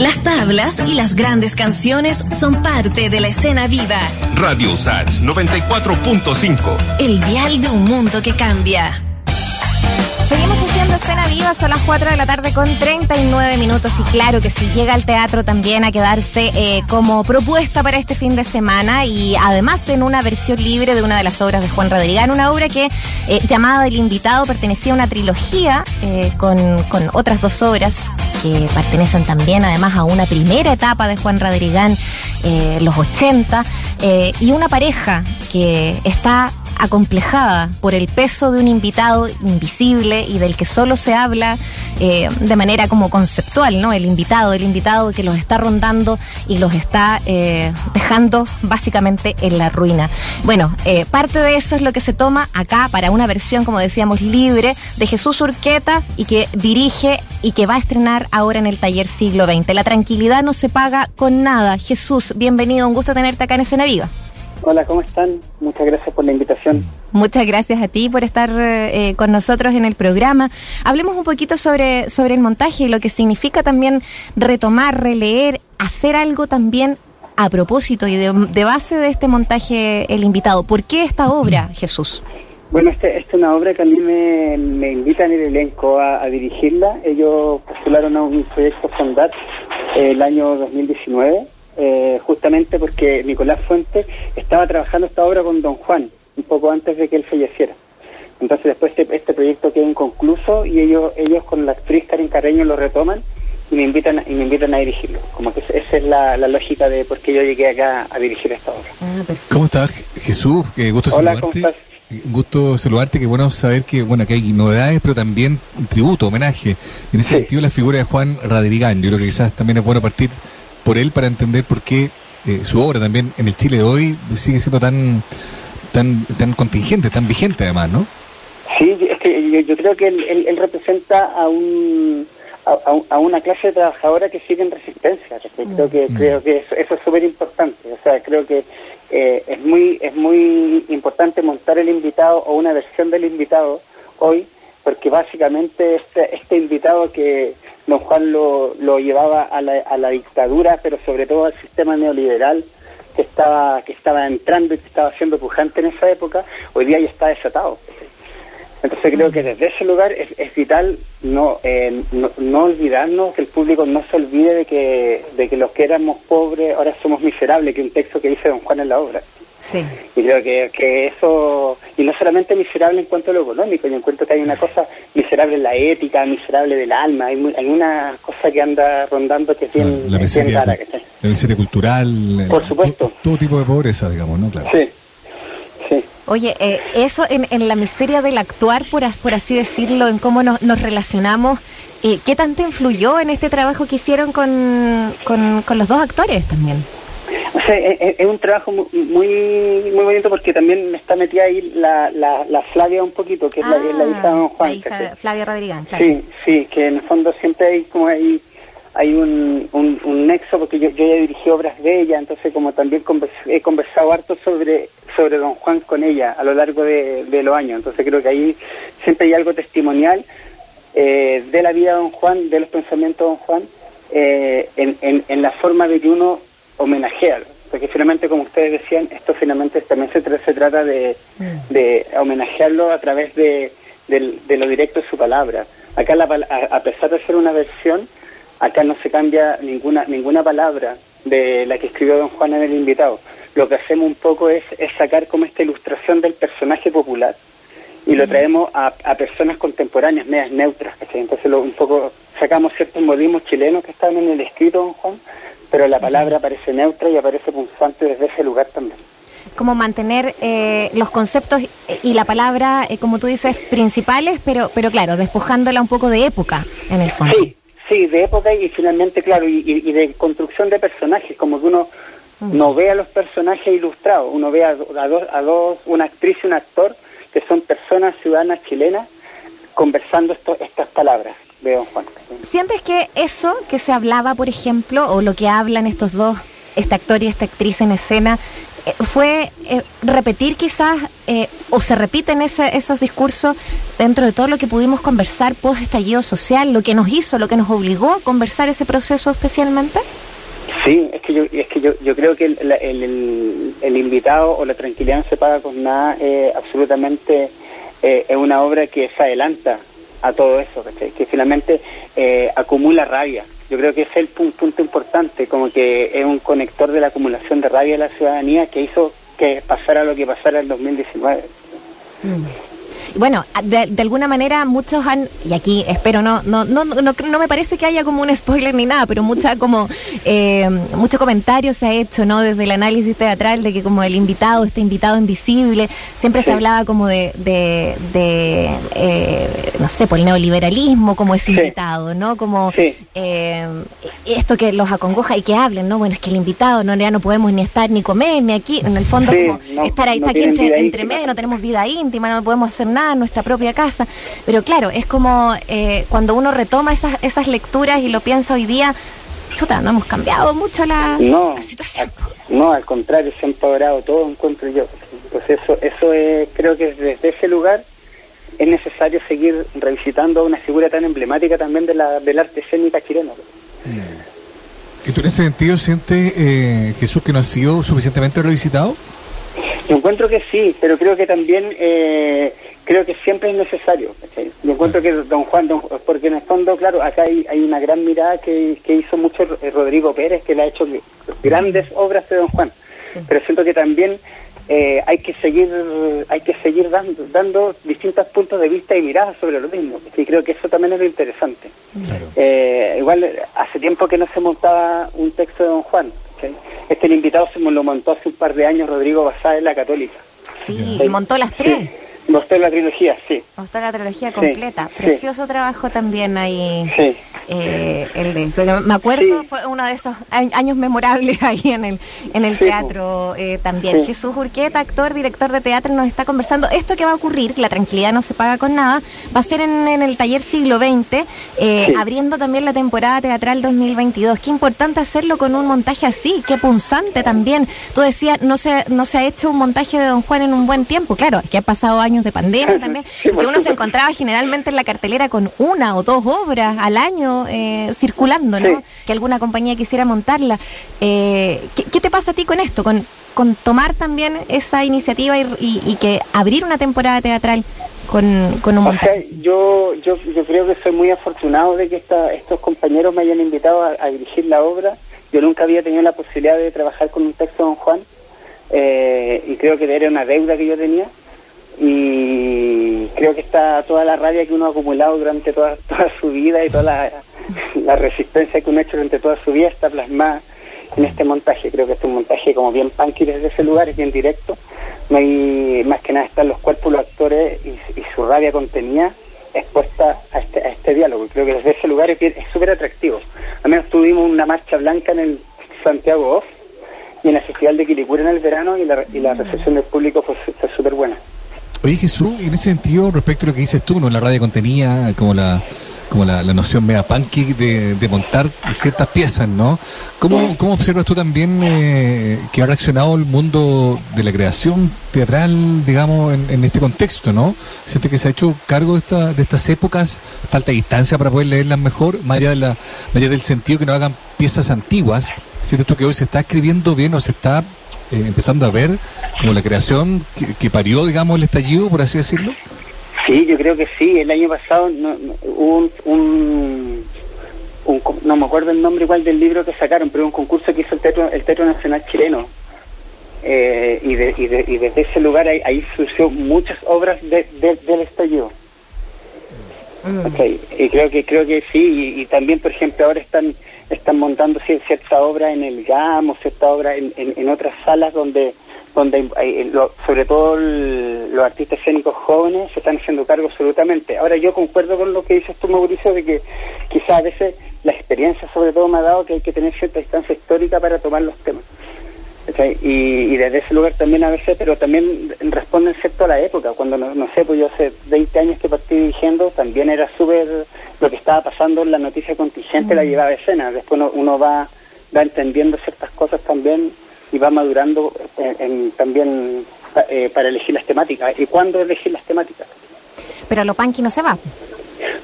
Las tablas y las grandes canciones son parte de la escena viva. Radio Sach 94.5. El dial de un mundo que cambia. Escena viva, son las 4 de la tarde con 39 minutos. Y claro que si llega al teatro también a quedarse eh, como propuesta para este fin de semana. Y además en una versión libre de una de las obras de Juan Rodrigán, una obra que eh, llamada El Invitado pertenecía a una trilogía eh, con, con otras dos obras que pertenecen también además a una primera etapa de Juan Rodrigán, eh, los 80, eh, y una pareja que está acomplejada por el peso de un invitado invisible y del que solo se habla eh, de manera como conceptual, ¿no? El invitado, el invitado que los está rondando y los está eh, dejando básicamente en la ruina. Bueno, eh, parte de eso es lo que se toma acá para una versión, como decíamos, libre de Jesús Urqueta y que dirige y que va a estrenar ahora en el taller siglo XX. La tranquilidad no se paga con nada. Jesús, bienvenido, un gusto tenerte acá en Escena Viva. Hola, ¿cómo están? Muchas gracias por la invitación. Muchas gracias a ti por estar eh, con nosotros en el programa. Hablemos un poquito sobre, sobre el montaje y lo que significa también retomar, releer, hacer algo también a propósito y de, de base de este montaje El Invitado. ¿Por qué esta obra, Jesús? Bueno, esta este es una obra que a mí me, me invitan el elenco a, a, dirigirla. Ellos postularon a un proyecto Fondat eh, el año 2019 eh, justamente porque Nicolás Fuentes estaba trabajando esta obra con Don Juan, un poco antes de que él falleciera. Entonces después este, este proyecto queda inconcluso y ellos, ellos con la actriz Karen Carreño lo retoman y me invitan y me invitan a dirigirlo. Como que esa es la, la lógica de por qué yo llegué acá a dirigir esta obra. Ah, ¿Cómo estás, Jesús? Qué gusto Hola, saludarte. ¿cómo estás? Gusto saludarte, qué bueno saber que bueno que hay novedades, pero también tributo, homenaje. En ese sí. sentido, la figura de Juan Radrigán, yo creo que quizás también es bueno partir por él para entender por qué eh, su obra también en el Chile de hoy sigue siendo tan tan tan contingente, tan vigente además, ¿no? Sí, es que yo, yo creo que él, él, él, representa a un a, a, una clase de trabajadora que sigue en resistencia. Creo que mm. creo que eso, eso es súper importante. O sea, creo que eh, es muy es muy importante montar el invitado o una versión del invitado hoy, porque básicamente este este invitado que don Juan lo, lo llevaba a la, dictadura, pero sobre todo al sistema neoliberal que estaba que estaba entrando y que estaba siendo pujante en esa época, hoy día ya está desatado. Entonces creo que desde ese lugar es, es vital no, eh, no, no olvidarnos, que el público no se olvide de que, de que los que éramos pobres ahora somos miserables, que es un texto que dice don Juan en la obra. Sí. Y creo que, que eso, y no solamente miserable en cuanto a lo económico, yo encuentro que hay una cosa miserable en la ética, miserable del alma, hay, muy, hay una cosa que anda rondando que es bien, la miseria, bien rara. Que la miseria cultural, por supuesto. Todo, todo, tipo de pobreza, digamos, ¿no? Claro. Sí. sí. Oye, eh, eso en, en, la miseria del actuar, por, por así decirlo, en cómo nos, nos relacionamos, eh, ¿qué tanto influyó en este trabajo que hicieron con, con, con los dos actores también? Es, es, un trabajo muy muy bonito porque también está metida ahí la, la, la Flavia un poquito, que es, ah, la, la, hija de Don Juan. La hija de Flavia Rodríguez, claro. Sí, sí, que en el fondo siempre hay como hay, hay un, un, un nexo, porque yo, yo ya dirigí obras de ella, entonces como también convers, he conversado harto sobre, sobre Don Juan con ella a lo largo de, de los años, entonces creo que ahí siempre hay algo testimonial eh, de la vida de Don Juan, de los pensamientos de Don Juan, eh, en, en, en la forma de que uno homenajear, porque finalmente, como ustedes decían, esto finalmente también se, se trata de, mm. de, homenajearlo a través de, de, de, lo directo de su palabra. Acá, la, a, a, pesar de ser una versión, acá no se cambia ninguna ninguna palabra de la que escribió don Juan en el invitado. Lo que hacemos un poco es, es sacar como esta ilustración del personaje popular y lo traemos a, a personas contemporáneas, medias neutras. ¿sí? Entonces, lo, un poco sacamos ciertos modismos chilenos que estaban en el escrito, don Juan, pero la palabra aparece neutra y aparece punzante desde ese lugar también. Como mantener eh, los conceptos y la palabra, eh, como tú dices, principales, pero, pero claro, despojándola un poco de época, en el fondo. Sí, sí, de época y finalmente, claro, y, y de construcción de personajes, como que uno mm. no ve a los personajes ilustrados, uno ve a, a, dos, a dos, una actriz y un actor que son personas ciudadanas chilenas conversando esto, estas palabras de Don Juan. ¿Sientes que eso que se hablaba, por ejemplo, o lo que hablan estos dos, este actor y esta actriz en escena, eh, fue eh, repetir quizás, eh, o se repiten ese, esos discursos dentro de todo lo que pudimos conversar post estallido social, lo que nos hizo, lo que nos obligó a conversar ese proceso especialmente? Sí, es que yo, es que yo, yo creo que el, el, el, invitado o la tranquilidad no se paga con nada, absolutamente es una obra que se adelanta a todo eso, que finalmente acumula rabia. Yo creo que ese es el punto, importante, como que es un conector de la acumulación de rabia de la ciudadanía que hizo que pasara lo que pasara en 2019. Bueno, de, de, alguna manera muchos han, y aquí espero no, no, no, no, no me parece que haya como un spoiler ni nada, pero mucha como, eh, mucho comentario se ha hecho, ¿no? Desde el análisis teatral de que como el invitado, este invitado invisible, siempre se hablaba como de, de, de eh, no sé, por el neoliberalismo como ese invitado, ¿no? Como eh, esto que los acongoja y que hablen, ¿no? Bueno, es que el invitado, no, ya no podemos ni estar ni comer, ni aquí, en el fondo como estar ahí, está aquí entre, entre medio, no tenemos vida íntima, no podemos hacer nada en nuestra propia casa. Pero claro, es como eh, cuando uno retoma esas, esas lecturas y lo piensa hoy día, chuta, no hemos cambiado mucho la, situación. no, al contrario, se ha empoderado todo, encuentro yo. Pues eso, eso es, creo que desde ese lugar es necesario seguir revisitando una figura tan emblemática también de la, del arte escénica chileno. Mm. ¿Y tú en ese sentido sientes, eh, Jesús, que no ha sido suficientemente revisitado? Yo encuentro que sí, pero creo que también eh, creo que siempre es necesario. Yo encuentro que don Juan, porque en el fondo, claro, acá hay, hay una gran mirada que, que hizo mucho Rodrigo Pérez, que le ha hecho grandes obras de don Juan. Pero siento que también eh, hay que seguir hay que seguir dando, dando distintos puntos de vista y miradas sobre lo mismo. Y creo que eso también es lo interesante. Eh, igual hace tiempo que no se montaba un texto de don Juan. Este el invitado se lo montó hace un par de años Rodrigo Basada en la Católica. Sí, montó las tres. Mostró la trilogía, sí. Mostró la trilogía completa. Precioso trabajo también ahí. Sí. Eh, el de, me acuerdo, fue uno de esos años memorables ahí en el, en el teatro eh, también. Jesús Urqueta, actor, director de teatro, nos está conversando. Esto que va a ocurrir, que la tranquilidad no se paga con nada, va a ser en, el taller siglo XX, eh, abriendo también la temporada teatral 2022. Qué importante hacerlo con un montaje así, qué punzante también. Tú decías, no se, no se ha hecho un montaje de Don Juan en un buen tiempo. Claro, que ha pasado años de pandemia también, que uno se encontraba generalmente en la cartelera con una o dos obras al año eh, circulando, ¿no? Que alguna compañía quisiera montarla. Eh, ¿qué, te pasa a ti con esto? Con, con tomar también esa iniciativa y, que abrir una temporada teatral con, con un montaje. yo, yo, yo creo que soy muy afortunado de que esta, estos compañeros me hayan invitado a, dirigir la obra. Yo nunca había tenido la posibilidad de trabajar con un texto de Don Juan eh, y creo que era una deuda que yo tenía y creo que está toda la rabia que uno ha acumulado durante toda, toda su vida y toda la, resistencia que uno ha hecho durante toda su vida está plasmada en este montaje. Creo que este es un montaje como bien punky desde ese lugar, es bien directo. No hay, más que nada están los cuerpos, los actores y, su rabia contenida expuesta a este, a este diálogo. Creo que desde ese lugar es súper atractivo. Al menos tuvimos una marcha blanca en el Santiago Off y en el Festival de Quilicura en el verano y la, y la recepción del público fue súper buena. Oye Jesús, en ese sentido, respecto a lo que dices tú, ¿no? La radio contenía como la como la, noción mega punky de, de, montar ciertas piezas, ¿no? ¿Cómo, cómo observas tú también eh, que ha reaccionado el mundo de la creación teatral, digamos, en, este contexto, ¿no? Siente que se ha hecho cargo de, esta, de estas épocas, falta distancia para poder leerlas mejor, más allá, de la, más allá del sentido que no hagan piezas antiguas. ¿Sientes tú que hoy se está escribiendo bien o se está eh, empezando a ver como la creación que, parió, digamos, el estallido, por así decirlo? Sí, yo creo que sí. El año pasado no, hubo un, no me acuerdo el nombre igual del libro que sacaron, pero un concurso que hizo el Teatro, el teatro Nacional Chileno. Eh, y, de, y, y, desde ese lugar ahí, surgió muchas obras de, del estallido. Mm. Y creo que creo que sí, y, también, por ejemplo, ahora están están montando cierta obra en el GAM o cierta obra en, en, otras salas donde donde eh, sobre todo los artistas escénicos jóvenes se están haciendo cargo absolutamente. Ahora yo concuerdo con lo que dices tú, Mauricio, de que quizás a veces la experiencia sobre todo me ha dado que hay que tener cierta distancia histórica para tomar los temas. Y, desde ese lugar también a veces, pero también responden cierto a la época. Cuando, no, sé, pues yo hace 20 años que partí dirigiendo, también era súper lo que estaba pasando en la noticia contingente, la mm. llevaba a escena. Después uno, va, va entendiendo ciertas cosas también y va madurando eh, en- también eh, para elegir las temáticas. ¿Y cuándo elegir las temáticas? Pero lo punky no se va.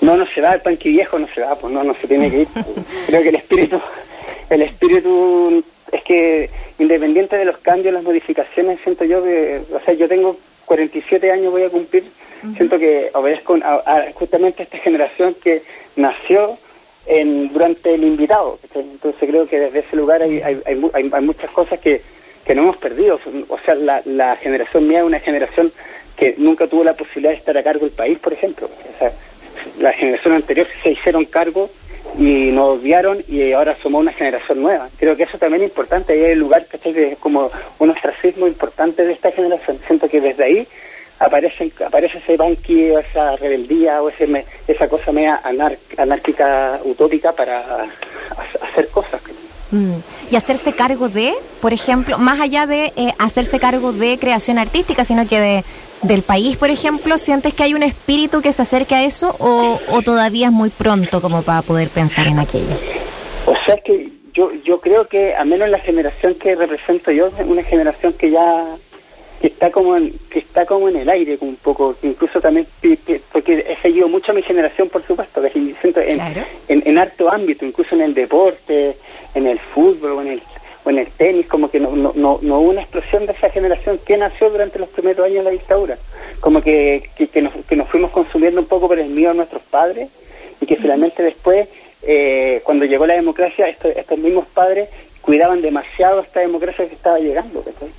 No, no se va, el panqui viejo no se va, pues no, no se tiene que ir. Creo que el espíritu, el espíritu es que independiente de los cambios, las modificaciones, siento yo que, o sea, yo tengo 47 años, voy a cumplir, siento que obedezco a, a justamente a esta generación que nació en, durante el invitado. Entonces creo que desde ese lugar hay, hay, hay, hay- hay muchas cosas que, que no hemos perdido. O sea, la, la generación mía es una generación que nunca tuvo la posibilidad de estar a cargo del país, por ejemplo. O sea, la generación anterior se hicieron cargo y nos odiaron y ahora somos una generación nueva. Creo que eso también es importante, ahí hay el lugar. Que es como un ostracismo importante de esta generación. Siento que desde ahí aparecen, aparece ese banqui, o esa rebeldía o ese esa cosa media anar- anárquica, utópica para ha- hacer cosas. Mm. Y hacerse cargo de, por ejemplo, más allá de eh, hacerse cargo de creación artística, sino que de del país, por ejemplo, ¿sientes que hay un espíritu que se acerque a eso o, o todavía es muy pronto como para poder pensar en aquello? O sea que yo yo creo que, al menos la generación que represento yo, es una generación que ya que está como en, que está como en el aire un poco, incluso también porque he seguido mucho a mi generación, por supuesto, que en, Claro. en, en harto ámbito, incluso en el deporte, en el fútbol o en el o en el tenis, como que no, no, no, no hubo una explosión de esa generación que nació durante los primeros años de la dictadura. Como que, que, que nos, que nos fuimos consumiendo un poco por el miedo de nuestros padres y que finalmente después, eh, cuando llegó la democracia, estos, estos mismos padres cuidaban demasiado esta democracia que estaba llegando. ¿cachai?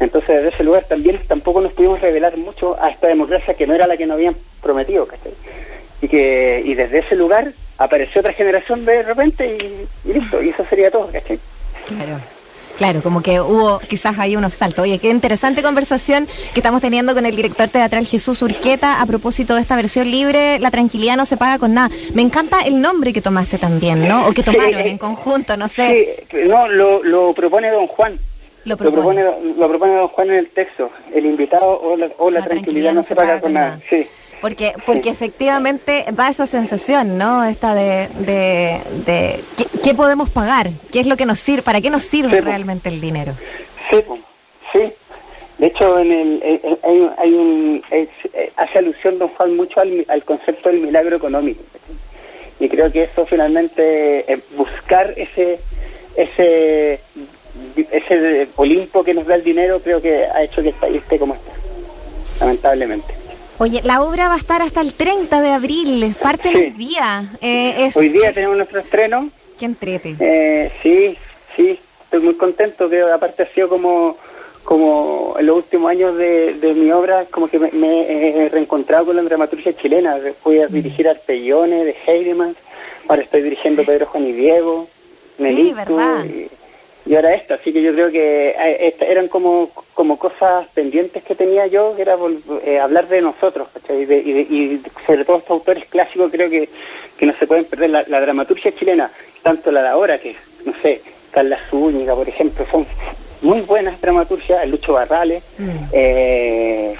Entonces, desde ese lugar también tampoco nos pudimos revelar mucho a esta democracia que no era la que nos habían prometido. ¿cachai? Y, que, y desde ese lugar apareció otra generación de repente y, y listo, y eso sería todo. ¿cachai? Claro. Claro, como que hubo quizás ahí unos saltos. Oye, qué interesante conversación que estamos teniendo con el director teatral Jesús Urqueta a propósito de esta versión libre, La tranquilidad no se paga con nada. Me encanta el nombre que tomaste también, ¿no? O que tomaron Sí, en conjunto, no sé. Sí, no, lo, lo propone don Juan. Lo propone. lo propone don Juan en el texto. El invitado o la, o la tranquilidad, no se paga con nada. Sí. Porque, porque efectivamente va esa sensación, ¿no? Esta de, de, de ¿qué, qué podemos pagar? ¿Qué es lo que nos sirve? ¿Para qué nos sirve Sí, po. realmente el dinero? Sí, po, sí. De hecho, en el, hay, un- es- eh, hace alusión don Juan mucho al, al concepto del milagro económico. Y creo que eso finalmente, eh, buscar ese, ese, ese Olimpo que nos da el dinero, creo que ha hecho que esté como está, lamentablemente. Oye, la obra va a estar hasta el 30 de abril, parte Sí. hoy día. Eh, es, Hoy día tenemos nuestro estreno. Qué entrete. Eh, sí, sí, estoy muy contento. Que aparte ha sido como, como en los últimos años de, de mi obra, como que me, me he reencontrado con la dramaturgia chilena. Fui a dirigir Arpellone de Heidemann, ahora estoy dirigiendo Pedro Juan y Diego, Nelito, verdad. y, y ahora esta. Así que yo creo que eh, esta- eran como, como cosas pendientes que tenía yo, que era eh, hablar de nosotros, ¿cachai? Y, de- y, de- y sobre todo estos autores clásicos creo que, que no se pueden perder. La, la dramaturgia chilena, tanto la de ahora, que, no sé, Carla Zúñiga, por ejemplo, son muy buenas dramaturgias, el Lucho Barrales. Mm. eh,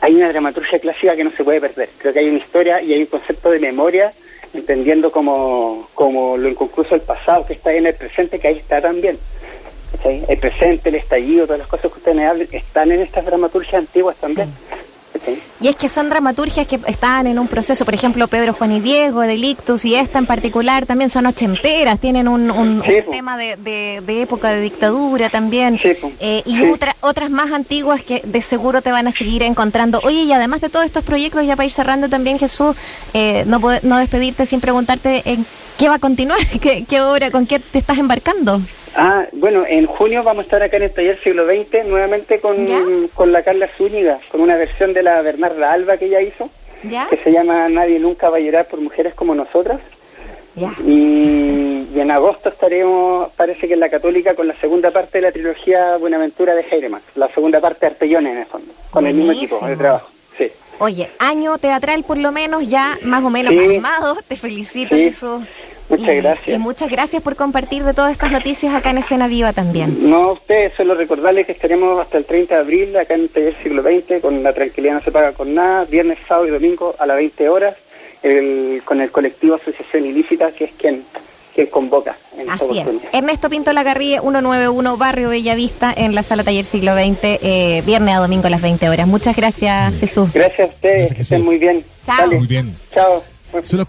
hay una dramaturgia clásica que no se puede perder. Creo que hay una historia y hay un concepto de memoria, entendiendo como, como lo inconcluso del pasado, que está en el presente, que ahí está también. ¿Cachai? El presente, el estallido, todas las cosas que ustedes me hablan, están en estas dramaturgias antiguas también. ¿cachai? Y es que son dramaturgias que están en un proceso, por ejemplo, Pedro, Juan y Diego, Delictus y esta en particular también son ochenteras, tienen un, un- Sí, un tema de, de- de época de dictadura también. Sí. Eh, y Sí. otra- otras más antiguas que de seguro te van a seguir encontrando. Oye, y además de todos estos proyectos, ya para ir cerrando también, Jesús, eh, no, no despedirte sin preguntarte en qué va a continuar, qué, qué obra, con qué te estás embarcando. Ah, bueno, en junio vamos a estar acá en el taller siglo XX nuevamente con, ¿Ya? con la Carla Zúñiga, con una versión de la Bernarda Alba que ella hizo, ¿Ya? que se llama Nadie nunca va a llorar por mujeres como nosotras. Ya. Y, y en agosto estaremos, parece que en la Católica, con la segunda parte de la trilogía Buenaventura de Heidemann, la segunda parte de Arpellone en el fondo, con el mismo equipo de trabajo. Sí. Oye, año teatral por lo menos ya más o menos Sí. armado. Te felicito, Sí. Jesús. Muchas Y- gracias. Y muchas gracias por compartir de todas estas noticias acá en Escena Viva también. No, a ustedes solo recordarles que estaremos hasta el 30 de abril acá en el Taller Siglo XX con La Tranquilidad No Se Paga con Nada, viernes, sábado y domingo a las 20 horas, el- con el colectivo Asociación Ilícita, que es quien, convoca. En Así es. Ernesto Pinto Lagarrie, 191, Barrio Bellavista, en la Sala Taller Siglo XX, eh, viernes a domingo a las 20 horas. Muchas gracias, Jesús. Gracias a ustedes, Gracias, que estén muy bien. Chao. Dale. Muy bien. Chao. Son las de semana.